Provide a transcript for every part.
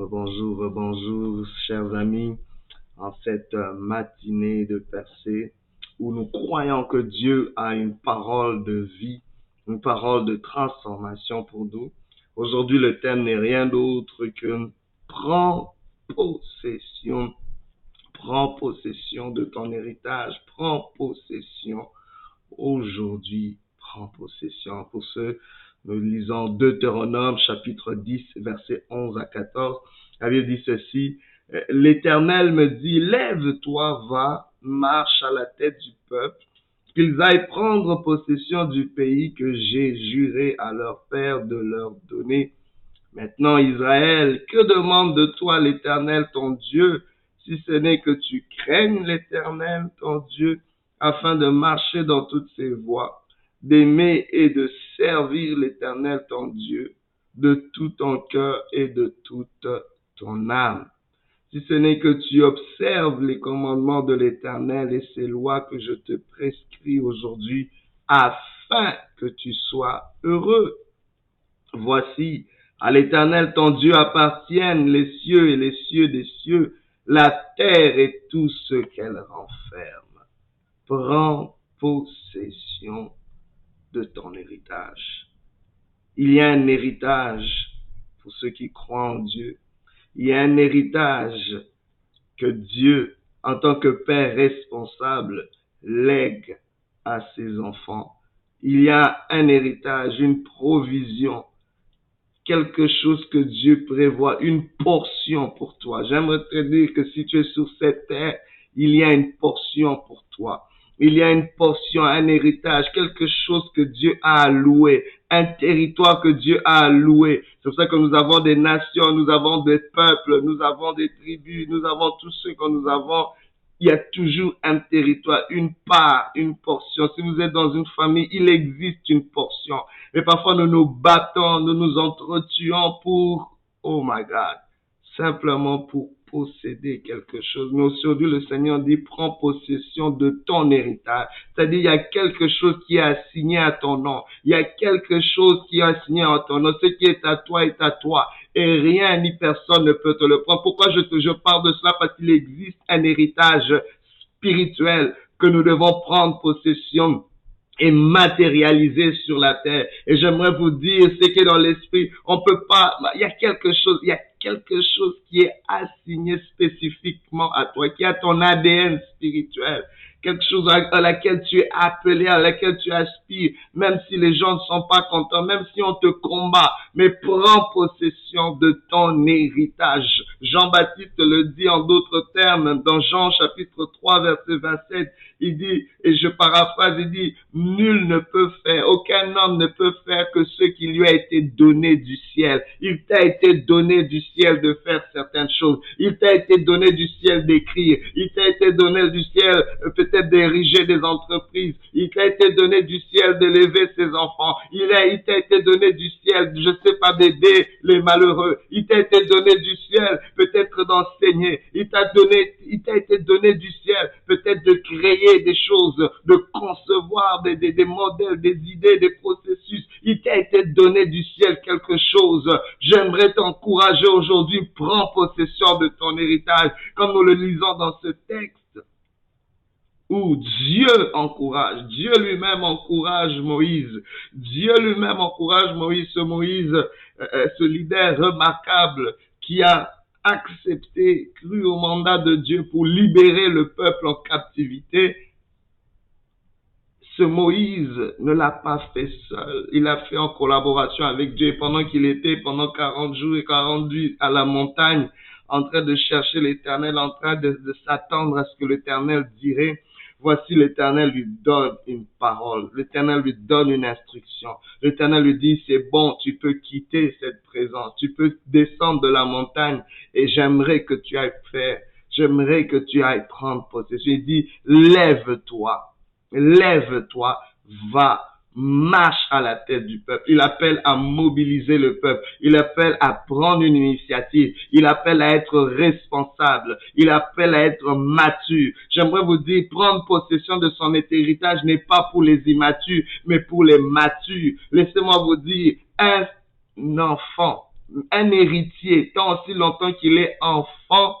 Bonjour, bonjour, chers amis, en cette euh, matinée de percée où nous croyons que Dieu a une parole de vie, une parole de transformation pour nous. Aujourd'hui, le thème n'est rien d'autre que prends possession, prends possession de ton héritage, prends possession aujourd'hui, prends possession. Pour ceux nous lisons Deutéronome chapitre 10, verset 11 à 14. La dit ceci, L'Éternel me dit, lève-toi, va, marche à la tête du peuple, qu'ils aillent prendre possession du pays que j'ai juré à leur père de leur donner. Maintenant, Israël, que demande de toi l'Éternel ton Dieu, si ce n'est que tu craignes l'Éternel ton Dieu, afin de marcher dans toutes ses voies? D'aimer et de servir l'Éternel ton Dieu de tout ton cœur et de toute ton âme. Si ce n'est que tu observes les commandements de l'Éternel et ses lois que je te prescris aujourd'hui, afin que tu sois heureux. Voici, à l'Éternel ton Dieu appartiennent les cieux et les cieux des cieux, la terre et tout ce qu'elle renferme. Prends possession de ton héritage. Il y a un héritage pour ceux qui croient en Dieu. Il y a un héritage que Dieu, en tant que Père responsable, lègue à ses enfants. Il y a un héritage, une provision, quelque chose que Dieu prévoit, une portion pour toi. J'aimerais te dire que si tu es sur cette terre, il y a une portion pour toi il y a une portion, un héritage, quelque chose que Dieu a alloué, un territoire que Dieu a alloué. C'est pour ça que nous avons des nations, nous avons des peuples, nous avons des tribus, nous avons tout ce que nous avons. Il y a toujours un territoire, une part, une portion. Si vous êtes dans une famille, il existe une portion. Mais parfois nous nous battons, nous nous entretuons pour, oh my God, simplement pour posséder quelque chose. Mais aujourd'hui, le Seigneur dit, prends possession de ton héritage. C'est-à-dire, il y a quelque chose qui est assigné à ton nom. Il y a quelque chose qui est assigné à ton nom. Ce qui est à toi est à toi. Et rien ni personne ne peut te le prendre. Pourquoi je, te, je parle de cela? Parce qu'il existe un héritage spirituel que nous devons prendre possession et matérialiser sur la terre. Et j'aimerais vous dire, c'est que dans l'esprit, on peut pas, il y a quelque chose, il y a quelque chose qui est assigné spécifiquement à toi, qui a ton ADN spirituel, quelque chose à laquelle tu es appelé, à laquelle tu aspires, même si les gens ne sont pas contents, même si on te combat, mais prends possession de ton héritage. Jean-Baptiste le dit en d'autres termes dans Jean chapitre 3 verset 27, il dit, et je paraphrase, il dit, nul ne peut faire, aucun homme ne peut faire que ce qui lui a été donné du ciel. Il t'a été donné du ciel de faire certaines choses. Il t'a été donné du ciel d'écrire. Il t'a été donné du ciel euh, peut-être d'ériger des entreprises. Il t'a été donné du ciel d'élever ses enfants. Il t'a été donné du ciel, je sais pas, d'aider les malheureux. Il t'a été donné du ciel peut-être d'enseigner. Il t'a donné, il t'a été donné du ciel peut-être de créer des choses, de concevoir des, modèles, des idées, des processus. Il t'a été donné du ciel quelque chose. J'aimerais t'encourager aujourd'hui, prends possession de ton héritage, comme nous le lisons dans ce texte où Dieu encourage, Dieu lui-même encourage Moïse, Dieu lui-même encourage Moïse, ce Moïse, euh, euh, ce leader remarquable qui a accepté, cru au mandat de Dieu pour libérer le peuple en captivité. Ce Moïse ne l'a pas fait seul. Il l'a fait en collaboration avec Dieu pendant qu'il était pendant 40 jours et 40 nuits à la montagne en train de chercher l'éternel, en train de, de s'attendre à ce que l'éternel dirait. Voici l'Éternel lui donne une parole. L'Éternel lui donne une instruction. L'Éternel lui dit, c'est bon, tu peux quitter cette présence. Tu peux descendre de la montagne et j'aimerais que tu ailles faire. J'aimerais que tu ailles prendre possession. Il dit, lève-toi. Lève-toi. Va marche à la tête du peuple. Il appelle à mobiliser le peuple. Il appelle à prendre une initiative. Il appelle à être responsable. Il appelle à être mature. J'aimerais vous dire, prendre possession de son héritage n'est pas pour les immatures, mais pour les matures. Laissez-moi vous dire, un enfant un héritier, tant aussi longtemps qu'il est enfant,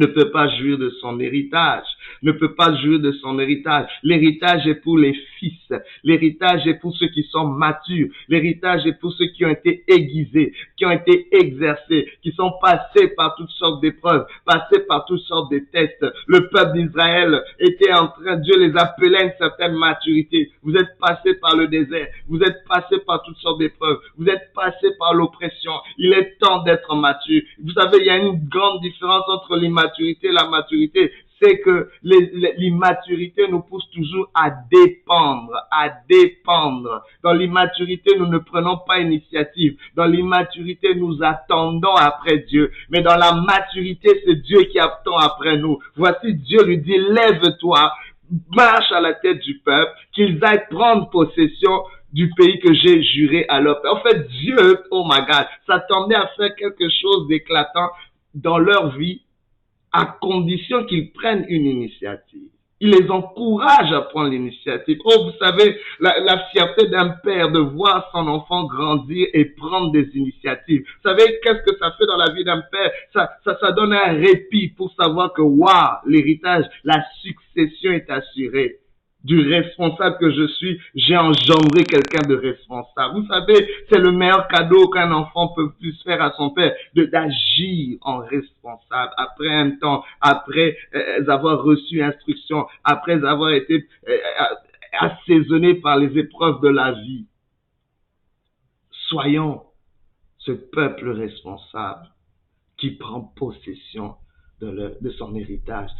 ne peut pas jouir de son héritage, ne peut pas jouir de son héritage. L'héritage est pour les fils, l'héritage est pour ceux qui sont matures, l'héritage est pour ceux qui ont été aiguisés, qui ont été exercés, qui sont passés par toutes sortes d'épreuves, passés par toutes sortes de tests. Le peuple d'Israël était en train, Dieu les appelait à une certaine maturité. Vous êtes passés par le désert, vous êtes passés par toutes sortes d'épreuves, vous êtes passés par l'oppression. Il est temps d'être mature. Vous savez, il y a une grande différence entre l'immaturité maturité, la maturité, c'est que l'immaturité nous pousse toujours à dépendre, à dépendre. Dans l'immaturité, nous ne prenons pas initiative. Dans l'immaturité, nous attendons après Dieu. Mais dans la maturité, c'est Dieu qui attend après nous. Voici Dieu lui dit, lève-toi, marche à la tête du peuple, qu'ils aillent prendre possession du pays que j'ai juré à leur père. En fait, Dieu, oh my God, s'attendait à faire quelque chose d'éclatant dans leur vie à condition qu'ils prennent une initiative. Il les encourage à prendre l'initiative. Oh, vous savez, la, fierté d'un père de voir son enfant grandir et prendre des initiatives. Vous savez, qu'est-ce que ça fait dans la vie d'un père? Ça, ça, ça donne un répit pour savoir que, waouh, l'héritage, la succession est assurée du responsable que je suis, j'ai engendré quelqu'un de responsable. Vous savez, c'est le meilleur cadeau qu'un enfant peut plus faire à son père, de d'agir en responsable après un temps, après euh, avoir reçu instruction, après avoir été euh, assaisonné par les épreuves de la vie. Soyons ce peuple responsable qui prend possession de, son héritage.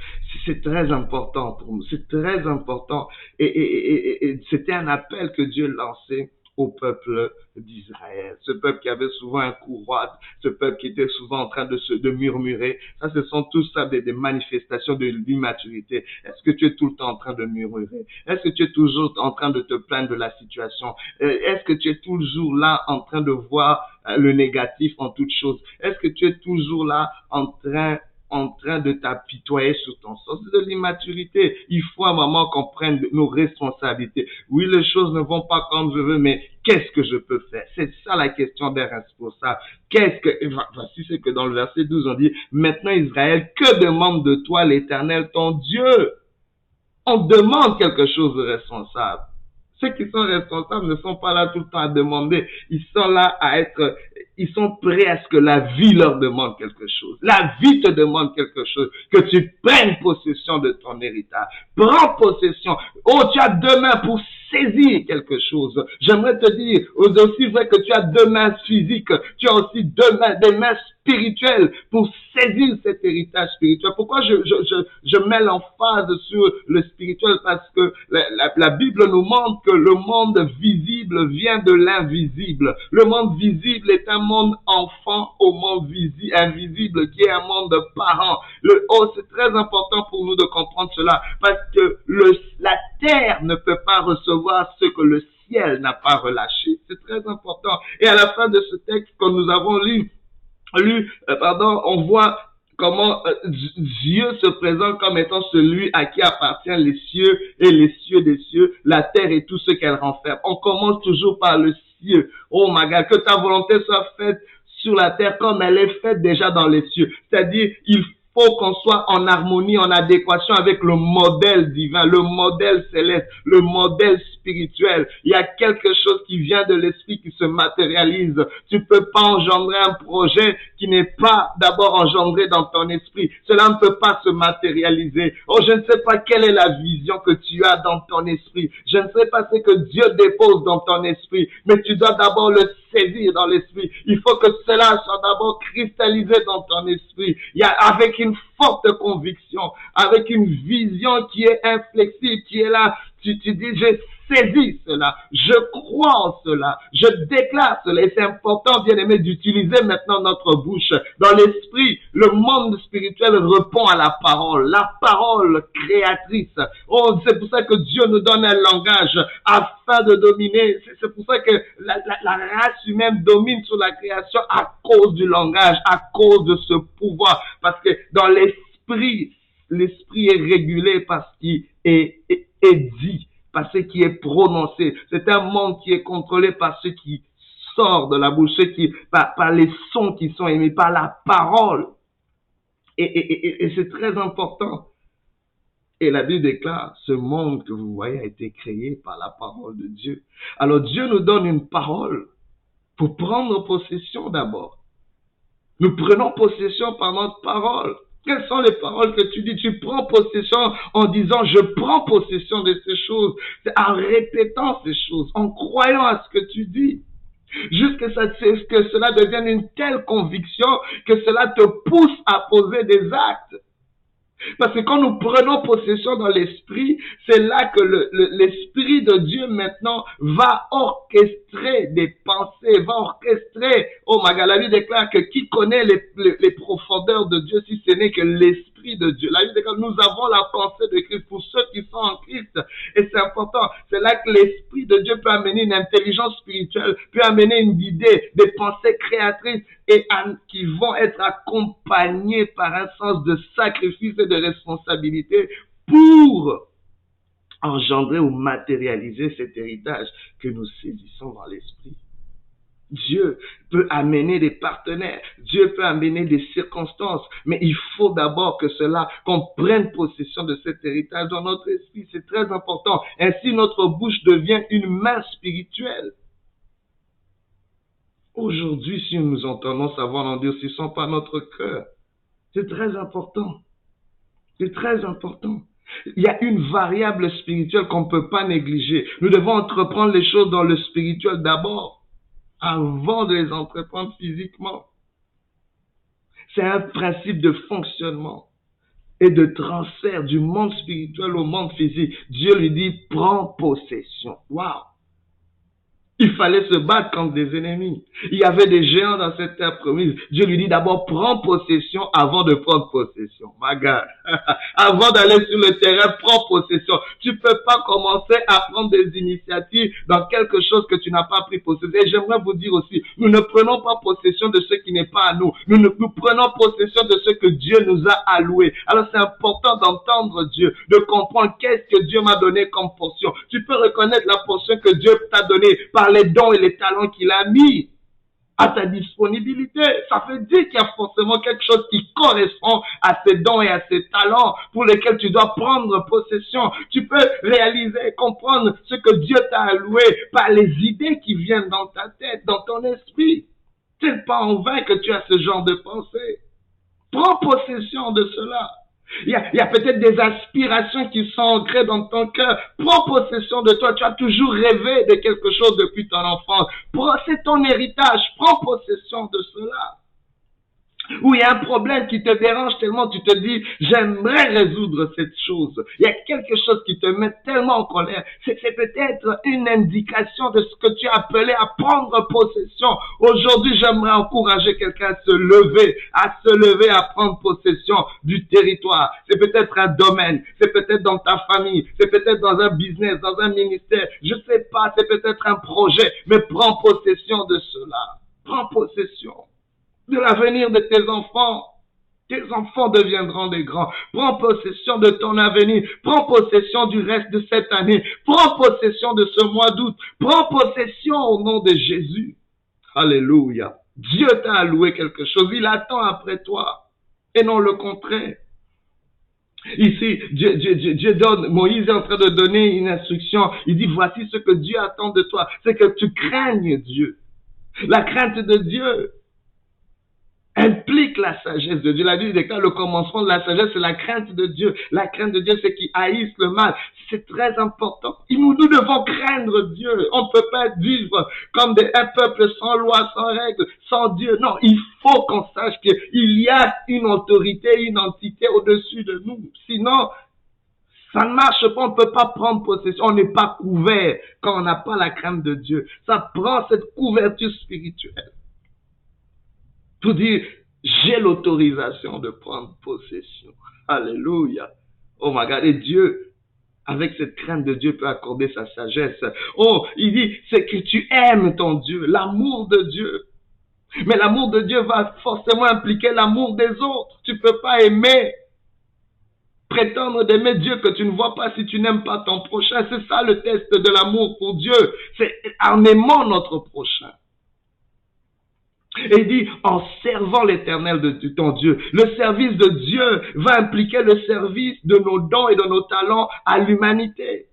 C'est très important pour nous, c'est très important. Et, c'était un appel que Dieu lançait au peuple d'Israël. Ce peuple qui avait souvent un courroie, ce peuple qui était souvent en train de se de murmurer. Ça, ce sont tous ça des, des manifestations de l'immaturité. Est-ce que tu es tout le temps en train de murmurer? Est-ce que tu es toujours en train de te plaindre de la situation? Euh, Est-ce que tu es toujours là en train de voir euh, le négatif en toute chose Est-ce que tu es toujours là en train en train de t'apitoyer sur ton sens. De l'immaturité. Il faut un moment qu'on prenne nos responsabilités. Oui, les choses ne vont pas comme je veux, mais qu'est-ce que je peux faire? C'est ça la question des responsables. Qu'est-ce que, voici ce que dans le verset 12 on dit, maintenant Israël, que demande de toi l'éternel ton Dieu? On demande quelque chose de responsable. Ceux qui sont responsables ne sont pas là tout le temps à demander. Ils sont là à être, ils sont prêts à ce que la vie leur demande quelque chose. La vie te demande quelque chose. Que tu prennes possession de ton héritage. Prends possession. Oh, tu as deux mains pour saisir quelque chose. J'aimerais te dire, aussi vrai que tu as deux mains physiques, tu as aussi deux mains, des mains spirituelles pour saisir cet héritage spirituel. Pourquoi je, je, je, je mets l'emphase sur le spirituel? Parce que la, la, la, Bible nous montre que le monde visible vient de l'invisible. Le monde visible est un monde enfant au monde visible, invisible qui est un monde de parents. Le, oh, c'est très important pour nous de comprendre cela parce que le, la terre ne peut pas recevoir ce que le ciel n'a pas relâché. C'est très important. Et à la fin de ce texte que nous avons lu, lu, euh, pardon, on voit comment euh, Dieu se présente comme étant celui à qui appartient les cieux et les cieux des cieux, la terre et tout ce qu'elle renferme. On commence toujours par le cieux. Oh my God, que ta volonté soit faite sur la terre comme elle est faite déjà dans les cieux. C'est-à-dire, il faut qu'on soit en harmonie, en adéquation avec le modèle divin, le modèle céleste, le modèle spirituel. Il y a quelque chose qui vient de l'esprit qui se matérialise. Tu peux pas engendrer un projet qui n'est pas d'abord engendré dans ton esprit. Cela ne peut pas se matérialiser. Oh, je ne sais pas quelle est la vision que tu as dans ton esprit. Je ne sais pas ce que Dieu dépose dans ton esprit, mais tu dois d'abord le saisir dans l'esprit. Il faut que cela soit d'abord cristallisé dans ton esprit. Il y a avec une forte conviction, avec une vision qui est inflexible, qui est là. Tu, tu dis, j'ai saisi cela, je crois en cela, je déclare cela. Et c'est important, bien aimé, d'utiliser maintenant notre bouche. Dans l'esprit, le monde spirituel répond à la parole, la parole créatrice. Oh, c'est pour ça que Dieu nous donne un langage afin de dominer. C'est pour ça que la, la race humaine domine sur la création à cause du langage, à cause de ce pouvoir. Parce que dans l'esprit, l'esprit est régulé parce qu'il est, est, est dit par ce qui est prononcé. C'est un monde qui est contrôlé par ceux qui sort de la bouche, qui, par, par les sons qui sont émis, par la parole. Et, et c'est très important. Et la Bible déclare, ce monde que vous voyez a été créé par la parole de Dieu. Alors Dieu nous donne une parole pour prendre possession d'abord. Nous prenons possession par notre parole. Quelles sont les paroles que tu dis? Tu prends possession en disant je prends possession de ces choses, en répétant ces choses, en croyant à ce que tu dis. Jusque ça, que cela devienne une telle conviction que cela te pousse à poser des actes. Parce que quand nous prenons possession dans l'esprit, c'est là que l'esprit de Dieu maintenant va orchestrer des pensées, va orchestrer. Oh, Magaladi déclare que qui connaît les profondeurs de Dieu si ce n'est que l'esprit de Dieu. La nous avons la pensée de Christ pour ceux qui sont en Christ. Et c'est important. C'est là que l'Esprit de Dieu peut amener une intelligence spirituelle, peut amener une idée, des pensées créatrices et qui vont être accompagnées par un sens de sacrifice et de responsabilité pour engendrer ou matérialiser cet héritage que nous saisissons dans l'esprit. Dieu peut amener des partenaires, Dieu peut amener des circonstances, mais il faut d'abord que cela, qu'on prenne possession de cet héritage dans notre esprit. C'est très important. Ainsi, notre bouche devient une main spirituelle. Aujourd'hui, si nous entendons savoir en Dieu, ce ne sont pas notre cœur. C'est très important. C'est très important. Il y a une variable spirituelle qu'on ne peut pas négliger. Nous devons entreprendre les choses dans le spirituel d'abord avant de les entreprendre physiquement. C'est un principe de fonctionnement et de transfert du monde spirituel au monde physique. Dieu lui dit, prends possession. Waouh! Il fallait se battre contre des ennemis. Il y avait des géants dans cette terre promise. Dieu lui dit d'abord, prends possession avant de prendre possession. Ma avant d'aller sur le terrain, prends possession. Tu peux pas commencer à prendre des initiatives dans quelque chose que tu n'as pas pris possession. Et j'aimerais vous dire aussi, nous ne prenons pas possession de ce qui n'est pas à nous. Nous, prenons possession de ce que Dieu nous a alloué. Alors c'est important d'entendre Dieu, de comprendre qu'est-ce que Dieu m'a donné comme portion. Tu peux reconnaître la portion que Dieu t'a donnée par les dons et les talents qu'il a mis à ta disponibilité. Ça veut dire qu'il y a forcément quelque chose qui correspond à ces dons et à ces talents pour lesquels tu dois prendre possession. Tu peux réaliser, comprendre ce que Dieu t'a alloué par les idées qui viennent dans ta tête, dans ton esprit. C'est pas en vain que tu as ce genre de pensée. Prends possession de cela. Il y a, peut-être des aspirations qui sont ancrées dans ton cœur. Prends possession de toi. Tu as toujours rêvé de quelque chose depuis ton enfance. C'est ton héritage. Prends possession de cela où il y a un problème qui te dérange tellement, tu te dis, j'aimerais résoudre cette chose. Il y a quelque chose qui te met tellement en colère. C'est peut-être une indication de ce que tu as appelé à prendre possession. Aujourd'hui, j'aimerais encourager quelqu'un à se lever, à se lever, à prendre possession du territoire. C'est peut-être un domaine, c'est peut-être dans ta famille, c'est peut-être dans un business, dans un ministère. Je sais pas, c'est peut-être un projet, mais prends possession de cela. Prends possession de l'avenir de tes enfants. Tes enfants deviendront des grands. Prends possession de ton avenir. Prends possession du reste de cette année. Prends possession de ce mois d'août. Prends possession au nom de Jésus. Alléluia. Dieu t'a alloué quelque chose. Il attend après toi. Et non le contraire. Ici, Dieu, donne, Moïse est en train de donner une instruction. Il dit, voici ce que Dieu attend de toi. C'est que tu craignes Dieu. La crainte de Dieu, implique la sagesse de Dieu. La Bible déclare le commencement de la sagesse, c'est la crainte de Dieu. La crainte de Dieu, c'est qu'il haïsse le mal. C'est très important. Nous, nous devons craindre Dieu. On ne peut pas vivre comme des, un peuple sans loi, sans règles, sans Dieu. Non, il faut qu'on sache qu'il y a une autorité, une entité au-dessus de nous. Sinon, ça ne marche pas, on ne peut pas prendre possession, on n'est pas couvert quand on n'a pas la crainte de Dieu. Ça prend cette couverture spirituelle pour dire, j'ai l'autorisation de prendre possession. Alléluia. Oh my God. Et Dieu, avec cette crainte de Dieu, peut accorder sa sagesse. Oh, il dit, c'est que tu aimes ton Dieu, l'amour de Dieu. Mais l'amour de Dieu va forcément impliquer l'amour des autres. Tu peux pas aimer, prétendre d'aimer Dieu que tu ne vois pas si tu n'aimes pas ton prochain. C'est ça le test de l'amour pour Dieu. C'est en aimant notre prochain. Et il dit, en servant l'éternel de ton Dieu, le service de Dieu va impliquer le service de nos dons et de nos talents à l'humanité.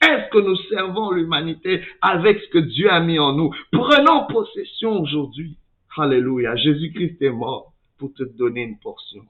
Est-ce que nous servons l'humanité avec ce que Dieu a mis en nous? Prenons possession aujourd'hui. Alléluia. Jésus-Christ est mort pour te donner une portion.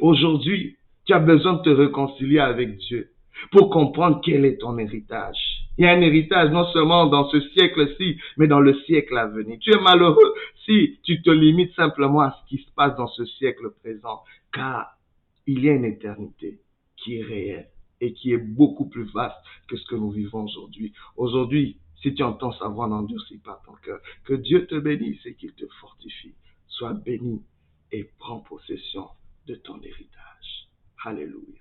Aujourd'hui, tu as besoin de te réconcilier avec Dieu pour comprendre quel est ton héritage. Il y a un héritage non seulement dans ce siècle-ci, mais dans le siècle à venir. Tu es malheureux si tu te limites simplement à ce qui se passe dans ce siècle présent, car il y a une éternité qui est réelle et qui est beaucoup plus vaste que ce que nous vivons aujourd'hui. Aujourd'hui, si tu entends sa voix, n'endurcis pas ton cœur. Que Dieu te bénisse et qu'il te fortifie. Sois béni et prends possession de ton héritage. Alléluia.